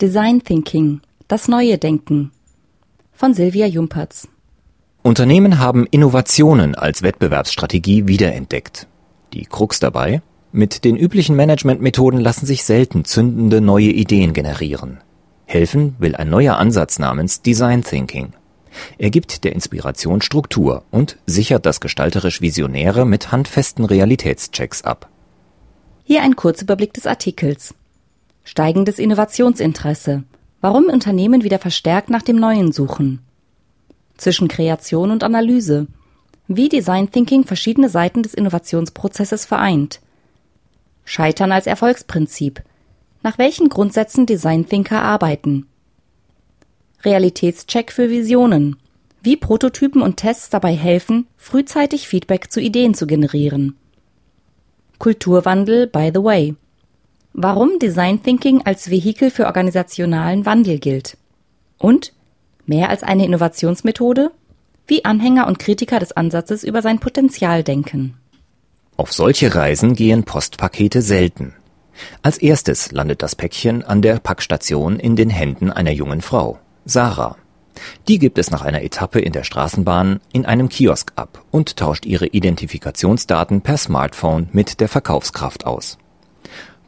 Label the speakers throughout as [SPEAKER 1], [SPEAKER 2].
[SPEAKER 1] Design Thinking, das neue Denken von Silvia Jumpertz.
[SPEAKER 2] Unternehmen haben Innovationen als Wettbewerbsstrategie wiederentdeckt. Die Krux dabei? Mit den üblichen Managementmethoden lassen sich selten zündende neue Ideen generieren. Helfen will ein neuer Ansatz namens Design Thinking. Er gibt der Inspiration Struktur und sichert das gestalterisch Visionäre mit handfesten Realitätschecks ab.
[SPEAKER 1] Hier ein Kurzüberblick des Artikels. Steigendes Innovationsinteresse. Warum Unternehmen wieder verstärkt nach dem Neuen suchen. Zwischen Kreation und Analyse. Wie Design Thinking verschiedene Seiten des Innovationsprozesses vereint. Scheitern als Erfolgsprinzip. Nach welchen Grundsätzen Design Thinker arbeiten. Realitätscheck für Visionen. Wie Prototypen und Tests dabei helfen, frühzeitig Feedback zu Ideen zu generieren. Kulturwandel by the way. Warum Design Thinking als Vehikel für organisationalen Wandel gilt. Und mehr als eine Innovationsmethode? Wie Anhänger und Kritiker des Ansatzes über sein Potenzial denken.
[SPEAKER 2] Auf solche Reisen gehen Postpakete selten. Als erstes landet das Päckchen an der Packstation in den Händen einer jungen Frau, Sarah. Die gibt es nach einer Etappe in der Straßenbahn in einem Kiosk ab und tauscht ihre Identifikationsdaten per Smartphone mit der Verkaufskraft aus.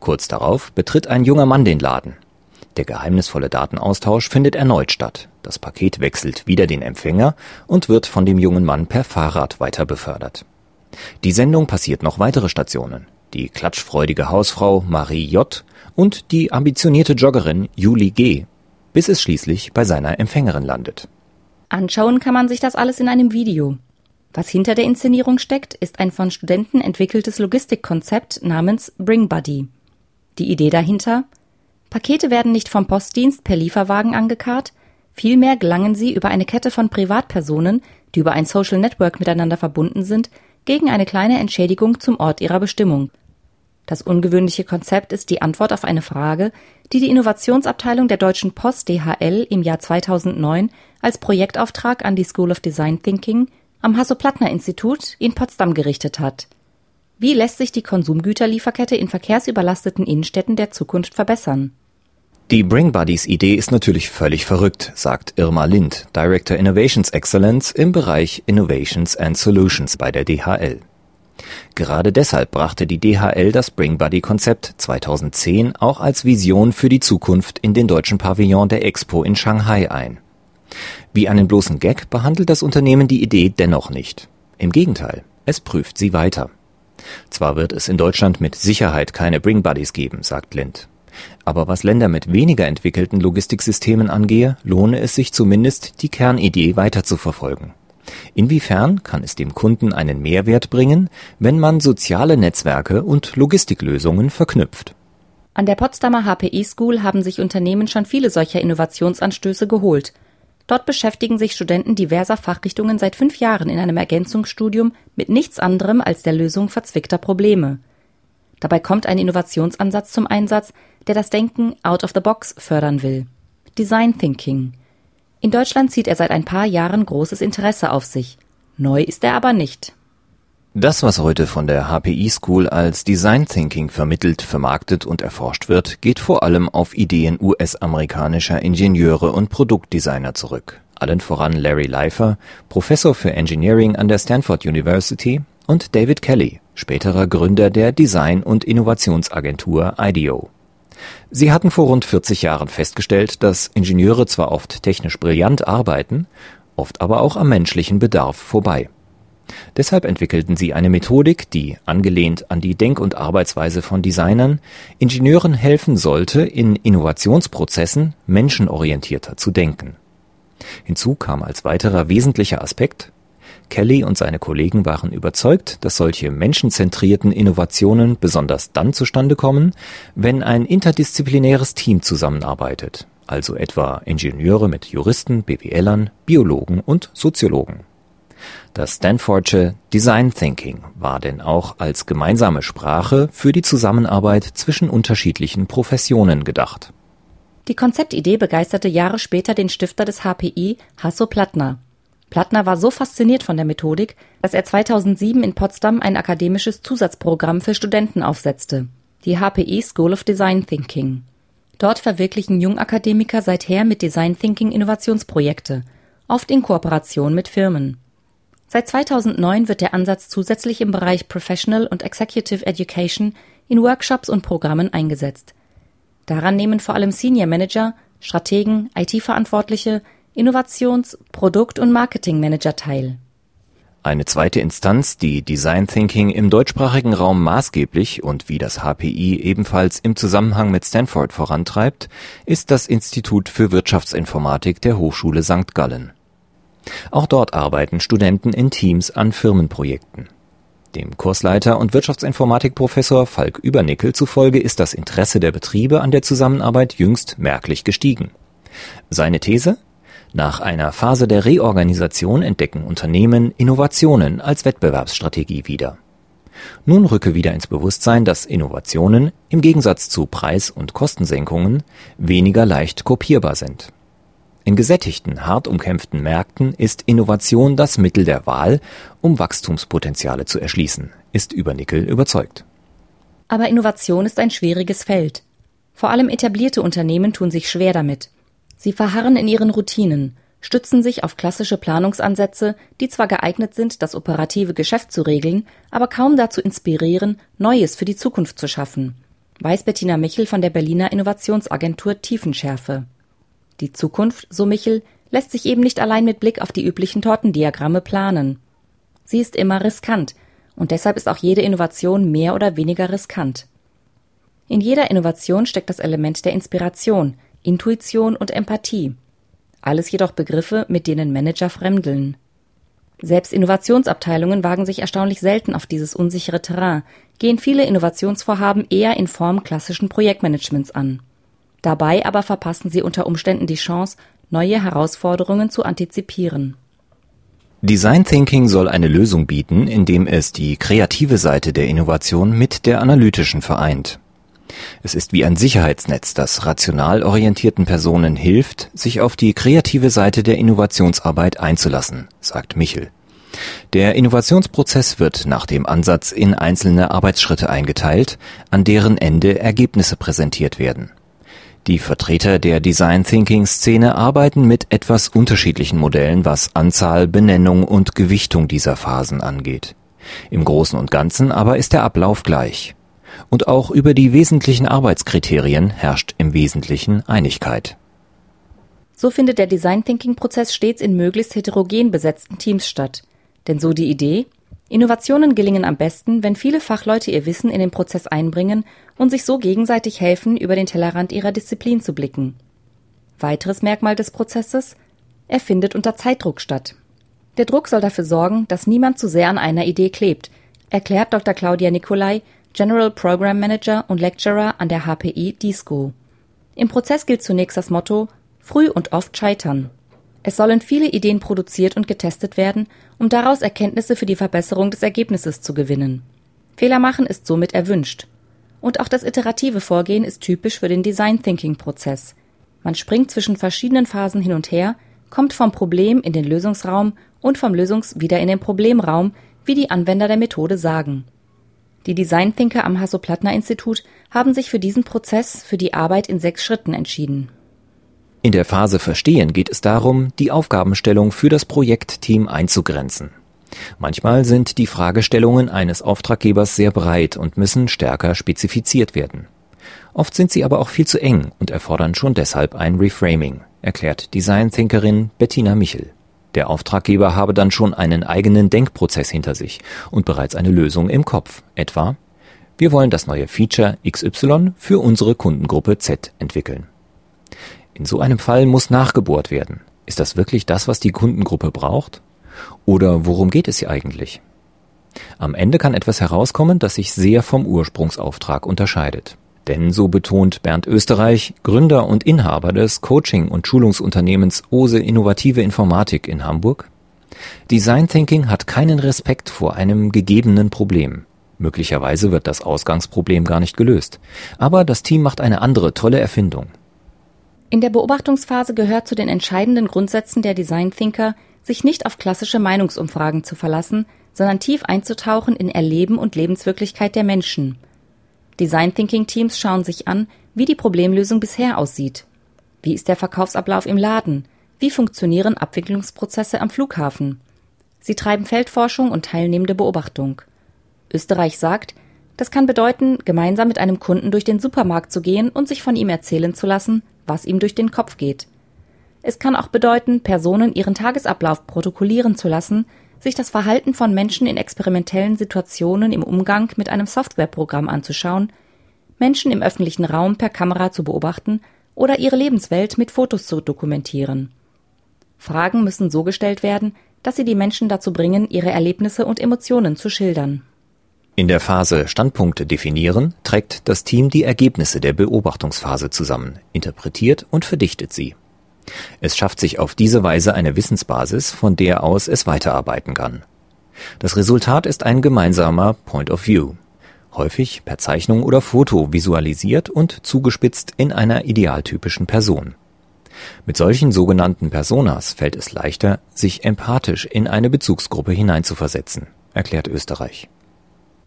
[SPEAKER 2] Kurz darauf betritt ein junger Mann den Laden. Der geheimnisvolle Datenaustausch findet erneut statt. Das Paket wechselt wieder den Empfänger und wird von dem jungen Mann per Fahrrad weiter befördert. Die Sendung passiert noch weitere Stationen. Die klatschfreudige Hausfrau Marie J. und die ambitionierte Joggerin Julie G., bis es schließlich bei seiner Empfängerin landet.
[SPEAKER 1] Anschauen kann man sich das alles in einem Video. Was hinter der Inszenierung steckt, ist ein von Studenten entwickeltes Logistikkonzept namens Bring Buddy. Die Idee dahinter? Pakete werden nicht vom Postdienst per Lieferwagen angekarrt, vielmehr gelangen sie über eine Kette von Privatpersonen, die über ein Social Network miteinander verbunden sind, gegen eine kleine Entschädigung zum Ort ihrer Bestimmung. Das ungewöhnliche Konzept ist die Antwort auf eine Frage, die die Innovationsabteilung der Deutschen Post DHL im Jahr 2009 als Projektauftrag an die School of Design Thinking am Hasso-Plattner-Institut in Potsdam gerichtet hat wie lässt sich die Konsumgüterlieferkette in verkehrsüberlasteten Innenstädten der Zukunft verbessern?
[SPEAKER 2] Die Bring Buddies Idee ist natürlich völlig verrückt, sagt Irma Lind, Director Innovations Excellence im Bereich Innovations and Solutions bei der DHL. Gerade deshalb brachte die DHL das Bring Buddy Konzept 2010 auch als Vision für die Zukunft in den deutschen Pavillon der Expo in Shanghai ein. Wie einen bloßen Gag behandelt das Unternehmen die Idee dennoch nicht. Im Gegenteil, es prüft sie weiter. Zwar wird es in Deutschland mit Sicherheit keine Bring Buddies geben, sagt Lind. Aber was Länder mit weniger entwickelten Logistiksystemen angehe, lohne es sich zumindest, die Kernidee weiterzuverfolgen. Inwiefern kann es dem Kunden einen Mehrwert bringen, wenn man soziale Netzwerke und Logistiklösungen verknüpft?
[SPEAKER 1] An der Potsdamer HPI School haben sich Unternehmen schon viele solcher Innovationsanstöße geholt – Dort beschäftigen sich Studenten diverser Fachrichtungen seit fünf Jahren in einem Ergänzungsstudium mit nichts anderem als der Lösung verzwickter Probleme. Dabei kommt ein Innovationsansatz zum Einsatz, der das Denken out of the box fördern will. Design Thinking. In Deutschland zieht er seit ein paar Jahren großes Interesse auf sich. Neu ist er aber nicht.
[SPEAKER 2] Das, was heute von der HPI School als Design Thinking vermittelt, vermarktet und erforscht wird, geht vor allem auf Ideen US-amerikanischer Ingenieure und Produktdesigner zurück. Allen voran Larry Leifer, Professor für Engineering an der Stanford University, und David Kelly, späterer Gründer der Design- und Innovationsagentur IDEO. Sie hatten vor rund 40 Jahren festgestellt, dass Ingenieure zwar oft technisch brillant arbeiten, oft aber auch am menschlichen Bedarf vorbei. Deshalb entwickelten sie eine Methodik, die, angelehnt an die Denk und Arbeitsweise von Designern, Ingenieuren helfen sollte, in Innovationsprozessen menschenorientierter zu denken. Hinzu kam als weiterer wesentlicher Aspekt Kelly und seine Kollegen waren überzeugt, dass solche menschenzentrierten Innovationen besonders dann zustande kommen, wenn ein interdisziplinäres Team zusammenarbeitet, also etwa Ingenieure mit Juristen, BWLern, Biologen und Soziologen das Stanfordsche Design Thinking war denn auch als gemeinsame Sprache für die Zusammenarbeit zwischen unterschiedlichen Professionen gedacht.
[SPEAKER 1] Die Konzeptidee begeisterte Jahre später den Stifter des HPI, Hasso Plattner. Plattner war so fasziniert von der Methodik, dass er 2007 in Potsdam ein akademisches Zusatzprogramm für Studenten aufsetzte, die HPI School of Design Thinking. Dort verwirklichen Jungakademiker seither mit Design Thinking Innovationsprojekte, oft in Kooperation mit Firmen. Seit 2009 wird der Ansatz zusätzlich im Bereich Professional und Executive Education in Workshops und Programmen eingesetzt. Daran nehmen vor allem Senior Manager, Strategen, IT-Verantwortliche, Innovations-, Produkt- und Marketing-Manager teil
[SPEAKER 2] eine zweite Instanz, die Design Thinking im deutschsprachigen Raum maßgeblich und wie das HPI ebenfalls im Zusammenhang mit Stanford vorantreibt, ist das Institut für Wirtschaftsinformatik der Hochschule St. Gallen. Auch dort arbeiten Studenten in Teams an Firmenprojekten. Dem Kursleiter und Wirtschaftsinformatikprofessor Falk Übernickel zufolge ist das Interesse der Betriebe an der Zusammenarbeit jüngst merklich gestiegen. Seine These nach einer Phase der Reorganisation entdecken Unternehmen Innovationen als Wettbewerbsstrategie wieder. Nun rücke wieder ins Bewusstsein, dass Innovationen im Gegensatz zu Preis- und Kostensenkungen weniger leicht kopierbar sind. In gesättigten, hart umkämpften Märkten ist Innovation das Mittel der Wahl, um Wachstumspotenziale zu erschließen, ist Übernickel überzeugt.
[SPEAKER 1] Aber Innovation ist ein schwieriges Feld. Vor allem etablierte Unternehmen tun sich schwer damit. Sie verharren in ihren Routinen, stützen sich auf klassische Planungsansätze, die zwar geeignet sind, das operative Geschäft zu regeln, aber kaum dazu inspirieren, Neues für die Zukunft zu schaffen, weiß Bettina Michel von der Berliner Innovationsagentur Tiefenschärfe. Die Zukunft, so Michel, lässt sich eben nicht allein mit Blick auf die üblichen Tortendiagramme planen. Sie ist immer riskant, und deshalb ist auch jede Innovation mehr oder weniger riskant. In jeder Innovation steckt das Element der Inspiration, Intuition und Empathie. Alles jedoch Begriffe, mit denen Manager fremdeln. Selbst Innovationsabteilungen wagen sich erstaunlich selten auf dieses unsichere Terrain, gehen viele Innovationsvorhaben eher in Form klassischen Projektmanagements an. Dabei aber verpassen sie unter Umständen die Chance, neue Herausforderungen zu antizipieren.
[SPEAKER 2] Design Thinking soll eine Lösung bieten, indem es die kreative Seite der Innovation mit der analytischen vereint. Es ist wie ein Sicherheitsnetz, das rational orientierten Personen hilft, sich auf die kreative Seite der Innovationsarbeit einzulassen, sagt Michel. Der Innovationsprozess wird nach dem Ansatz in einzelne Arbeitsschritte eingeteilt, an deren Ende Ergebnisse präsentiert werden. Die Vertreter der Design Thinking Szene arbeiten mit etwas unterschiedlichen Modellen, was Anzahl, Benennung und Gewichtung dieser Phasen angeht. Im Großen und Ganzen aber ist der Ablauf gleich und auch über die wesentlichen Arbeitskriterien herrscht im Wesentlichen Einigkeit.
[SPEAKER 1] So findet der Design Thinking Prozess stets in möglichst heterogen besetzten Teams statt. Denn so die Idee, Innovationen gelingen am besten, wenn viele Fachleute ihr Wissen in den Prozess einbringen und sich so gegenseitig helfen, über den Tellerrand ihrer Disziplin zu blicken. Weiteres Merkmal des Prozesses, er findet unter Zeitdruck statt. Der Druck soll dafür sorgen, dass niemand zu sehr an einer Idee klebt, erklärt Dr. Claudia Nicolai, General Program Manager und Lecturer an der HPI D-School. Im Prozess gilt zunächst das Motto Früh und oft scheitern. Es sollen viele Ideen produziert und getestet werden, um daraus Erkenntnisse für die Verbesserung des Ergebnisses zu gewinnen. Fehler machen ist somit erwünscht. Und auch das iterative Vorgehen ist typisch für den Design Thinking Prozess. Man springt zwischen verschiedenen Phasen hin und her, kommt vom Problem in den Lösungsraum und vom Lösungs wieder in den Problemraum, wie die Anwender der Methode sagen. Die Design-Thinker am Hasso-Plattner-Institut haben sich für diesen Prozess für die Arbeit in sechs Schritten entschieden.
[SPEAKER 2] In der Phase Verstehen geht es darum, die Aufgabenstellung für das Projektteam einzugrenzen. Manchmal sind die Fragestellungen eines Auftraggebers sehr breit und müssen stärker spezifiziert werden. Oft sind sie aber auch viel zu eng und erfordern schon deshalb ein Reframing, erklärt Design-Thinkerin Bettina Michel. Der Auftraggeber habe dann schon einen eigenen Denkprozess hinter sich und bereits eine Lösung im Kopf, etwa wir wollen das neue Feature XY für unsere Kundengruppe Z entwickeln. In so einem Fall muss nachgebohrt werden. Ist das wirklich das, was die Kundengruppe braucht? Oder worum geht es hier eigentlich? Am Ende kann etwas herauskommen, das sich sehr vom Ursprungsauftrag unterscheidet. Denn so betont Bernd Österreich, Gründer und Inhaber des Coaching- und Schulungsunternehmens OSE Innovative Informatik in Hamburg, Design Thinking hat keinen Respekt vor einem gegebenen Problem. Möglicherweise wird das Ausgangsproblem gar nicht gelöst. Aber das Team macht eine andere tolle Erfindung.
[SPEAKER 1] In der Beobachtungsphase gehört zu den entscheidenden Grundsätzen der Design Thinker, sich nicht auf klassische Meinungsumfragen zu verlassen, sondern tief einzutauchen in Erleben und Lebenswirklichkeit der Menschen – Design Thinking Teams schauen sich an, wie die Problemlösung bisher aussieht. Wie ist der Verkaufsablauf im Laden? Wie funktionieren Abwicklungsprozesse am Flughafen? Sie treiben Feldforschung und teilnehmende Beobachtung. Österreich sagt, das kann bedeuten, gemeinsam mit einem Kunden durch den Supermarkt zu gehen und sich von ihm erzählen zu lassen, was ihm durch den Kopf geht. Es kann auch bedeuten, Personen ihren Tagesablauf protokollieren zu lassen, sich das Verhalten von Menschen in experimentellen Situationen im Umgang mit einem Softwareprogramm anzuschauen, Menschen im öffentlichen Raum per Kamera zu beobachten oder ihre Lebenswelt mit Fotos zu dokumentieren. Fragen müssen so gestellt werden, dass sie die Menschen dazu bringen, ihre Erlebnisse und Emotionen zu schildern.
[SPEAKER 2] In der Phase Standpunkte definieren trägt das Team die Ergebnisse der Beobachtungsphase zusammen, interpretiert und verdichtet sie. Es schafft sich auf diese Weise eine Wissensbasis, von der aus es weiterarbeiten kann. Das Resultat ist ein gemeinsamer Point of View, häufig per Zeichnung oder Foto visualisiert und zugespitzt in einer idealtypischen Person. Mit solchen sogenannten Personas fällt es leichter, sich empathisch in eine Bezugsgruppe hineinzuversetzen, erklärt Österreich.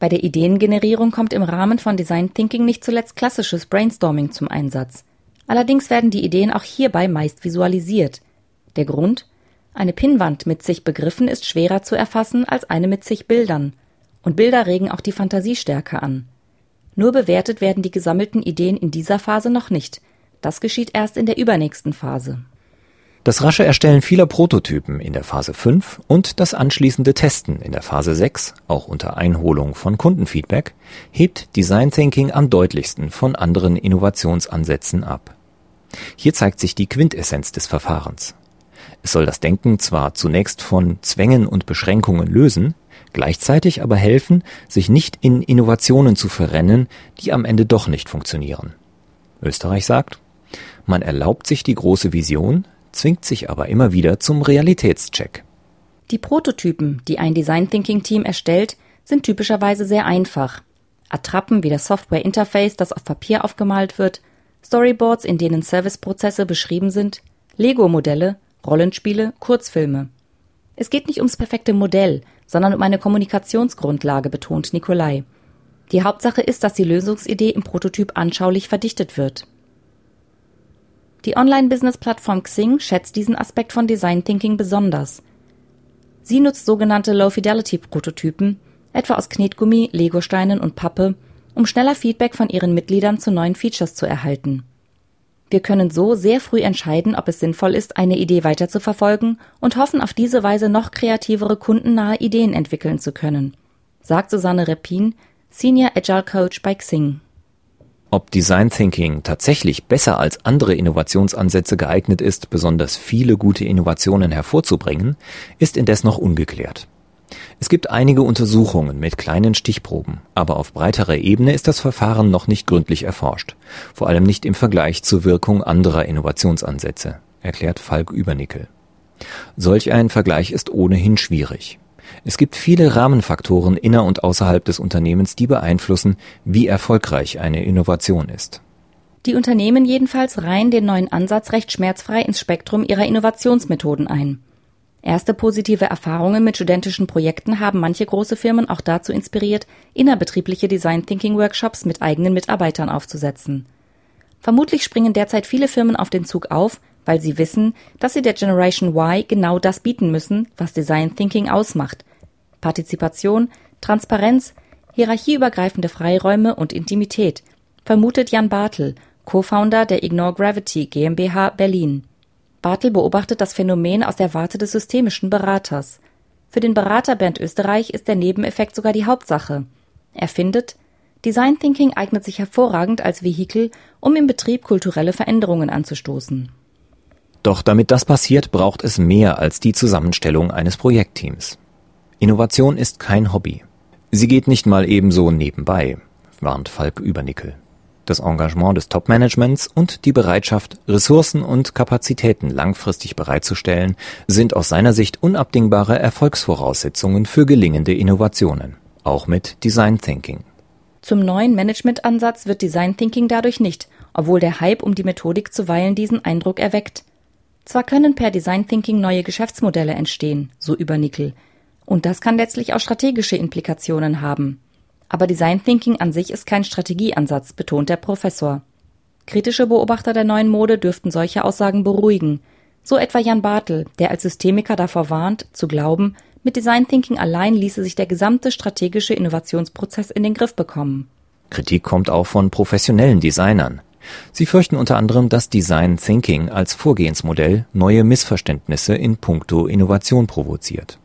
[SPEAKER 1] Bei der Ideengenerierung kommt im Rahmen von Design Thinking nicht zuletzt klassisches Brainstorming zum Einsatz. Allerdings werden die Ideen auch hierbei meist visualisiert. Der Grund? Eine Pinnwand mit zig Begriffen ist schwerer zu erfassen als eine mit zig Bildern. Und Bilder regen auch die Fantasie stärker an. Nur bewertet werden die gesammelten Ideen in dieser Phase noch nicht. Das geschieht erst in der übernächsten Phase.
[SPEAKER 2] Das rasche Erstellen vieler Prototypen in der Phase 5 und das anschließende Testen in der Phase 6, auch unter Einholung von Kundenfeedback, hebt Design Thinking am deutlichsten von anderen Innovationsansätzen ab. Hier zeigt sich die Quintessenz des Verfahrens. Es soll das Denken zwar zunächst von Zwängen und Beschränkungen lösen, gleichzeitig aber helfen, sich nicht in Innovationen zu verrennen, die am Ende doch nicht funktionieren. Österreich sagt, man erlaubt sich die große Vision, zwingt sich aber immer wieder zum Realitätscheck.
[SPEAKER 1] Die Prototypen, die ein Design Thinking Team erstellt, sind typischerweise sehr einfach. Attrappen wie das Software Interface, das auf Papier aufgemalt wird, Storyboards, in denen Serviceprozesse beschrieben sind, Lego-Modelle, Rollenspiele, Kurzfilme. Es geht nicht ums perfekte Modell, sondern um eine Kommunikationsgrundlage, betont Nikolai. Die Hauptsache ist, dass die Lösungsidee im Prototyp anschaulich verdichtet wird. Die Online-Business-Plattform Xing schätzt diesen Aspekt von Design Thinking besonders. Sie nutzt sogenannte Low-Fidelity-Prototypen, etwa aus Knetgummi, Legosteinen und Pappe, um schneller Feedback von ihren Mitgliedern zu neuen Features zu erhalten. Wir können so sehr früh entscheiden, ob es sinnvoll ist, eine Idee weiterzuverfolgen und hoffen auf diese Weise noch kreativere kundennahe Ideen entwickeln zu können, sagt Susanne Repin, Senior Agile Coach bei Xing.
[SPEAKER 2] Ob Design Thinking tatsächlich besser als andere Innovationsansätze geeignet ist, besonders viele gute Innovationen hervorzubringen, ist indes noch ungeklärt. Es gibt einige Untersuchungen mit kleinen Stichproben, aber auf breiterer Ebene ist das Verfahren noch nicht gründlich erforscht, vor allem nicht im Vergleich zur Wirkung anderer Innovationsansätze, erklärt Falk Übernickel. Solch ein Vergleich ist ohnehin schwierig. Es gibt viele Rahmenfaktoren inner und außerhalb des Unternehmens, die beeinflussen, wie erfolgreich eine Innovation ist.
[SPEAKER 1] Die Unternehmen jedenfalls reihen den neuen Ansatz recht schmerzfrei ins Spektrum ihrer Innovationsmethoden ein. Erste positive Erfahrungen mit studentischen Projekten haben manche große Firmen auch dazu inspiriert, innerbetriebliche Design Thinking Workshops mit eigenen Mitarbeitern aufzusetzen. Vermutlich springen derzeit viele Firmen auf den Zug auf, weil sie wissen, dass sie der Generation Y genau das bieten müssen, was Design Thinking ausmacht. Partizipation, Transparenz, hierarchieübergreifende Freiräume und Intimität, vermutet Jan Bartel, Co-Founder der Ignore Gravity GmbH Berlin. Bartel beobachtet das Phänomen aus der Warte des systemischen Beraters. Für den Berater Bernd Österreich ist der Nebeneffekt sogar die Hauptsache. Er findet, Design Thinking eignet sich hervorragend als Vehikel, um im Betrieb kulturelle Veränderungen anzustoßen.
[SPEAKER 2] Doch damit das passiert, braucht es mehr als die Zusammenstellung eines Projektteams. Innovation ist kein Hobby. Sie geht nicht mal ebenso nebenbei, warnt Falk Übernickel. Das Engagement des Topmanagements und die Bereitschaft, Ressourcen und Kapazitäten langfristig bereitzustellen, sind aus seiner Sicht unabdingbare Erfolgsvoraussetzungen für gelingende Innovationen, auch mit Design Thinking.
[SPEAKER 1] Zum neuen Managementansatz wird Design Thinking dadurch nicht, obwohl der Hype um die Methodik zuweilen diesen Eindruck erweckt. Zwar können per Design Thinking neue Geschäftsmodelle entstehen, so Übernickel, und das kann letztlich auch strategische Implikationen haben. Aber Design Thinking an sich ist kein Strategieansatz, betont der Professor. Kritische Beobachter der neuen Mode dürften solche Aussagen beruhigen. So etwa Jan Bartel, der als Systemiker davor warnt, zu glauben, mit Design Thinking allein ließe sich der gesamte strategische Innovationsprozess in den Griff bekommen.
[SPEAKER 2] Kritik kommt auch von professionellen Designern. Sie fürchten unter anderem, dass Design Thinking als Vorgehensmodell neue Missverständnisse in puncto Innovation provoziert.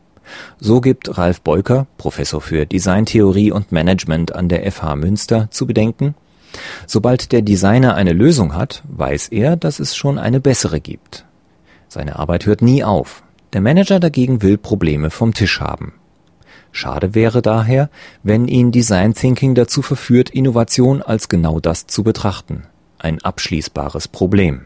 [SPEAKER 2] So gibt Ralf Beuker, Professor für Designtheorie und Management an der FH Münster, zu bedenken, sobald der Designer eine Lösung hat, weiß er, dass es schon eine bessere gibt. Seine Arbeit hört nie auf. Der Manager dagegen will Probleme vom Tisch haben. Schade wäre daher, wenn ihn Design Thinking dazu verführt, Innovation als genau das zu betrachten, ein abschließbares Problem.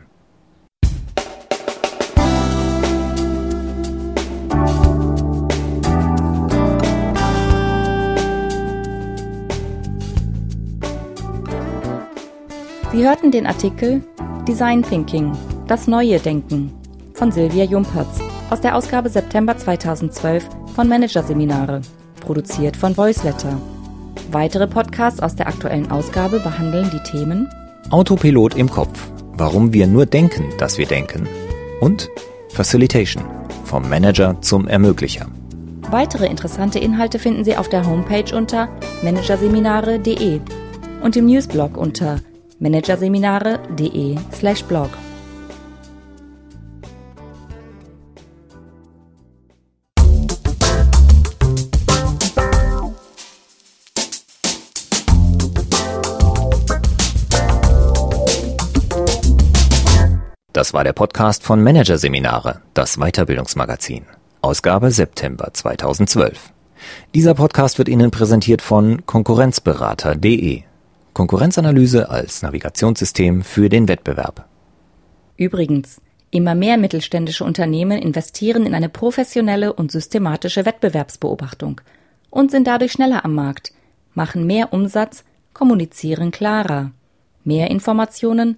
[SPEAKER 1] Sie hörten den Artikel Design Thinking, das neue Denken von Silvia Jumpertz aus der Ausgabe September 2012 von Managerseminare, produziert von Voiceletter. Weitere Podcasts aus der aktuellen Ausgabe behandeln die Themen
[SPEAKER 2] Autopilot im Kopf, warum wir nur denken, dass wir denken und Facilitation, vom Manager zum Ermöglicher.
[SPEAKER 1] Weitere interessante Inhalte finden Sie auf der Homepage unter managerseminare.de und im Newsblog unter managerseminare.de/blog.
[SPEAKER 2] Das war der Podcast von Managerseminare, das Weiterbildungsmagazin. Ausgabe September 2012. Dieser Podcast wird Ihnen präsentiert von Konkurrenzberater.de. Konkurrenzanalyse als Navigationssystem für den Wettbewerb.
[SPEAKER 1] Übrigens, immer mehr mittelständische Unternehmen investieren in eine professionelle und systematische Wettbewerbsbeobachtung und sind dadurch schneller am Markt, machen mehr Umsatz, kommunizieren klarer. Mehr Informationen